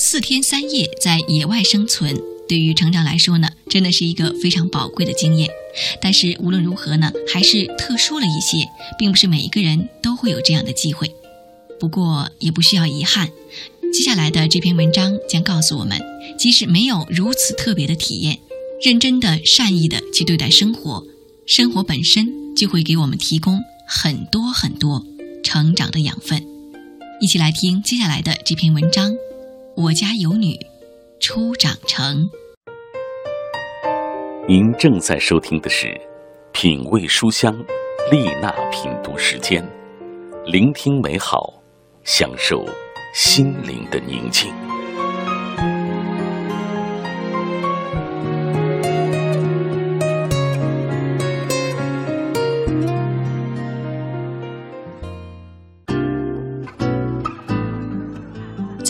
四天三夜在野外生存，对于成长来说呢，真的是一个非常宝贵的经验。但是无论如何呢，还是特殊了一些，并不是每一个人都会有这样的机会。不过也不需要遗憾，接下来的这篇文章将告诉我们，即使没有如此特别的体验，认真的、善意的去对待生活，生活本身就会给我们提供很多很多成长的养分。一起来听接下来的这篇文章。我家有女初长成。您正在收听的是《品味书香》丽娜品读时间，聆听美好，享受心灵的宁静。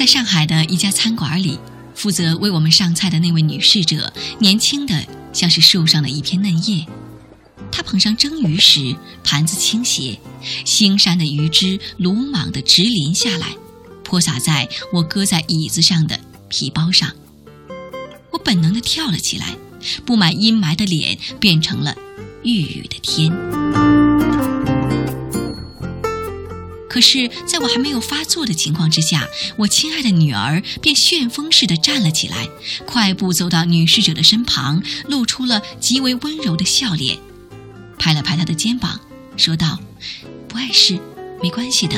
上海的一家餐馆里，负责为我们上菜的那位女侍者，年轻的像是树上的一片嫩叶。她捧上蒸鱼时，盘子倾斜，腥膻的鱼汁鲁莽地直淋下来，泼洒在我搁在椅子上的皮包上。我本能地跳了起来，布满阴霾的脸变成了郁郁的天。可是，在我还没有发作的情况之下，我亲爱的女儿便旋风似的站了起来，快步走到女侍者的身旁，露出了极为温柔的笑脸，拍了拍她的肩膀，说道：“不碍事，没关系的。”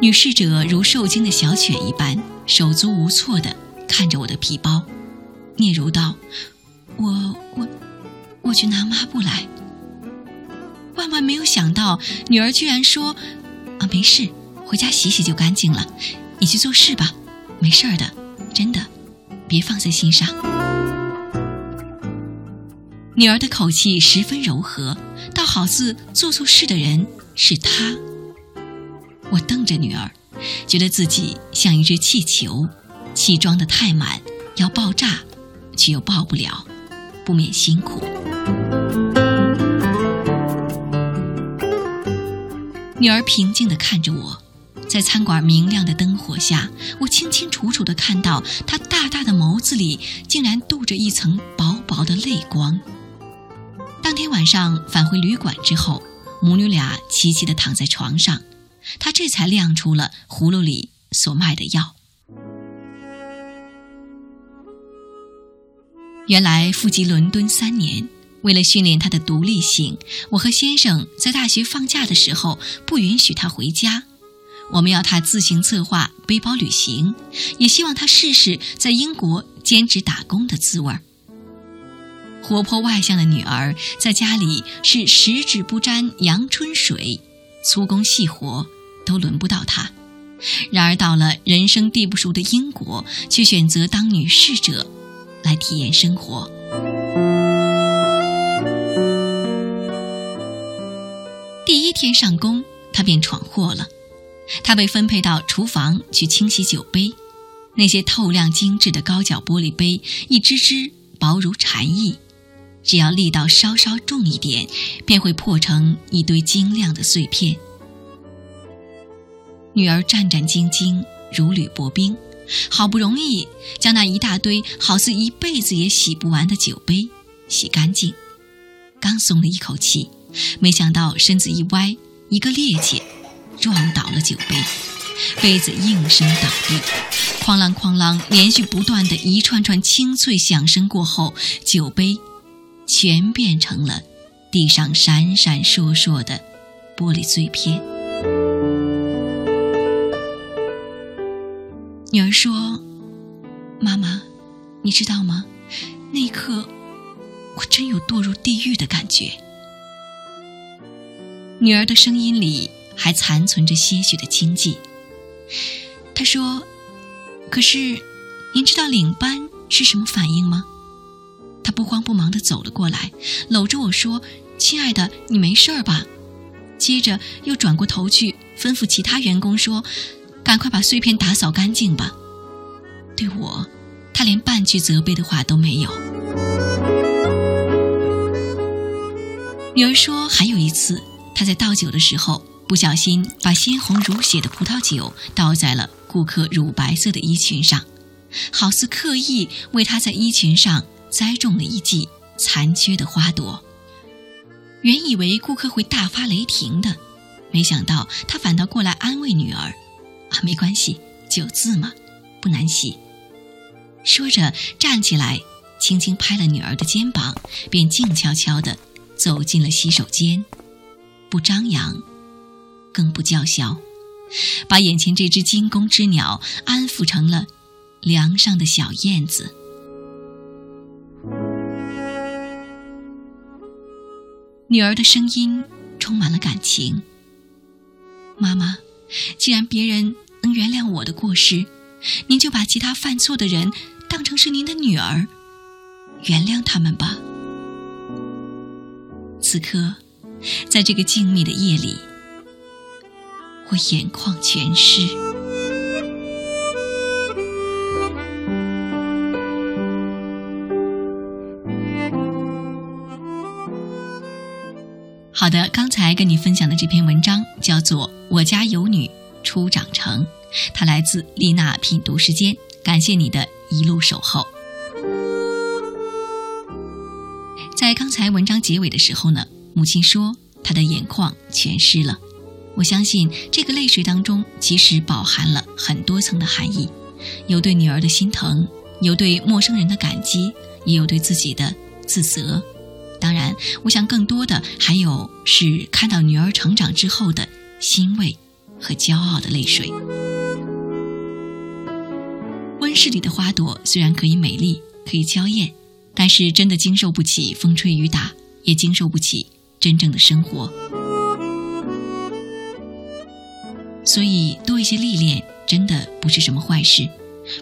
女侍者如受惊的小犬一般，手足无措的看着我的皮包，嗫嚅道：“我我我去拿抹布来。”万万没有想到，女儿居然说：“啊，没事，回家洗洗就干净了。你去做事吧，没事儿的，真的，别放在心上。”女儿的口气十分柔和，倒好似做错事的人是她。我瞪着女儿，觉得自己像一只气球，气装得太满，要爆炸，却又爆不了，不免辛苦。女儿平静地看着我，在餐馆明亮的灯火下，我清清楚楚地看到她大大的眸子里竟然镀着一层薄薄的泪光。当天晚上返回旅馆之后，母女俩齐齐地躺在床上，她这才亮出了葫芦里所卖的药。原来赴籍伦敦三年。为了训练他的独立性，我和先生在大学放假的时候不允许他回家。我们要他自行策划背包旅行，也希望他试试在英国兼职打工的滋味儿。活泼外向的女儿在家里是十指不沾阳春水，粗工细活都轮不到她。然而到了人生地不熟的英国，却选择当女侍者，来体验生活。天上工，他便闯祸了。他被分配到厨房去清洗酒杯，那些透亮精致的高脚玻璃杯，一只只薄如蝉翼，只要力道稍稍重一点，便会破成一堆晶亮的碎片。女儿战战兢兢，如履薄冰，好不容易将那一大堆好似一辈子也洗不完的酒杯洗干净，刚松了一口气。没想到身子一歪，一个趔趄，撞倒了酒杯，杯子应声倒地，哐啷哐啷，连续不断的一串串清脆响声过后，酒杯全变成了地上闪闪烁烁的玻璃碎片。女儿说：“妈妈，你知道吗？那一刻，我真有堕入地狱的感觉。”女儿的声音里还残存着些许的惊悸。她说：“可是，您知道领班是什么反应吗？”他不慌不忙地走了过来，搂着我说：“亲爱的，你没事儿吧？”接着又转过头去吩咐其他员工说：“赶快把碎片打扫干净吧。”对我，他连半句责备的话都没有。女儿说：“还有一次。”他在倒酒的时候不小心把鲜红如血的葡萄酒倒在了顾客乳白色的衣裙上，好似刻意为他在衣裙上栽种了一季残缺的花朵。原以为顾客会大发雷霆的，没想到他反倒过来安慰女儿：“啊，没关系，酒渍嘛，不难洗。”说着站起来，轻轻拍了女儿的肩膀，便静悄悄地走进了洗手间，不张扬，更不叫嚣，把眼前这只惊弓之鸟安抚成了梁上的小燕子。女儿的声音充满了感情。妈妈，既然别人能原谅我的过失，您就把其他犯错的人当成是您的女儿，原谅他们吧。此刻，在这个静谧的夜里，我眼眶全湿。好的，刚才跟你分享的这篇文章叫做《我家有女初长成》，它来自丽娜品读时间，感谢你的一路守候。在刚才文章结尾的时候呢，母亲说她的眼眶全湿了。我相信这个泪水当中其实饱含了很多层的含义，有对女儿的心疼，有对陌生人的感激，也有对自己的自责。当然，我想更多的还有是看到女儿成长之后的欣慰和骄傲的泪水。温室里的花朵虽然可以美丽，可以娇艳，但是真的经受不起风吹雨打，也经受不起真正的生活。所以，多一些历练，真的不是什么坏事。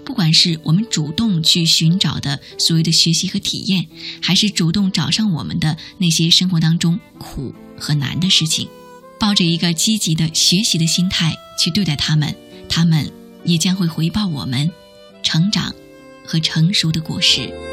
不管是我们主动去寻找的所谓的学习和体验，还是主动找上我们的那些生活当中苦和难的事情，抱着一个积极的学习的心态去对待他们，他们也将会回报我们成长和成熟的果实。